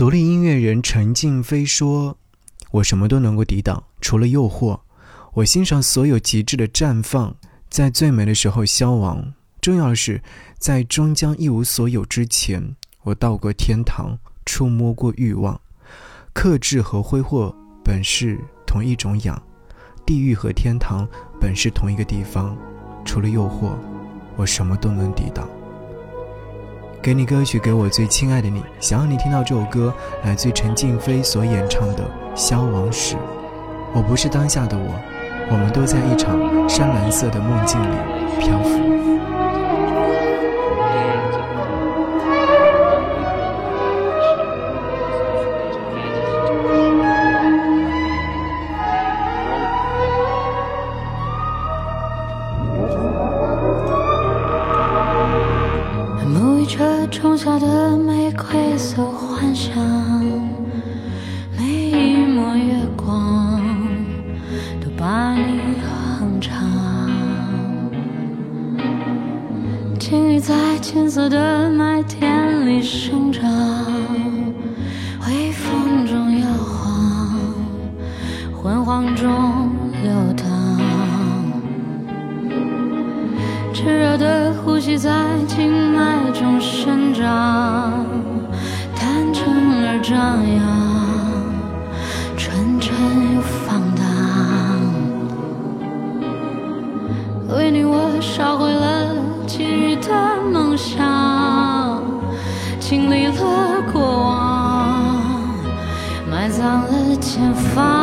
独立音乐人陈静飞说：“我什么都能够抵挡，除了诱惑。我欣赏所有极致的绽放，在最美的时候消亡。重要的是，在终将一无所有之前，我到过天堂，触摸过欲望。克制和挥霍本是同一种痒，地狱和天堂本是同一个地方。除了诱惑，我什么都能抵挡。”给你歌曲，给我最亲爱的你。想要你听到这首歌，来自陈静飞所演唱的《消亡史》。我不是当下的我，我们都在一场深蓝色的梦境里漂浮。种下的玫瑰色幻想，每一抹月光都把你哼唱。金鱼在金色的麦田里生长，微风中摇晃，昏黄中的呼吸在静脉中生长，单纯而张扬，纯真又放荡。为你，我烧毁了几日的梦想，经历了过往，埋葬了前方。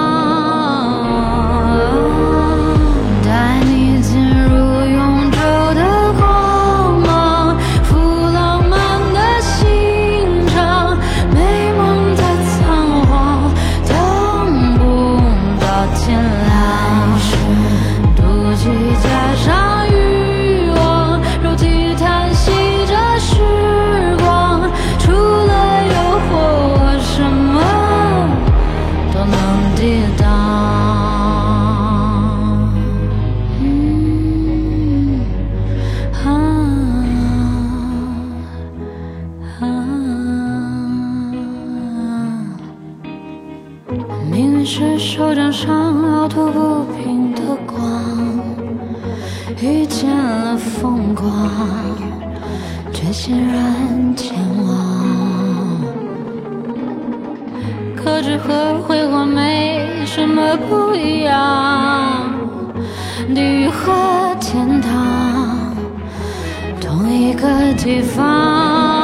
命运是手掌上凹凸不平的光，遇见了风光，却欣然前往。可知和挥霍没什么不一样，地狱和天堂，同一个地方。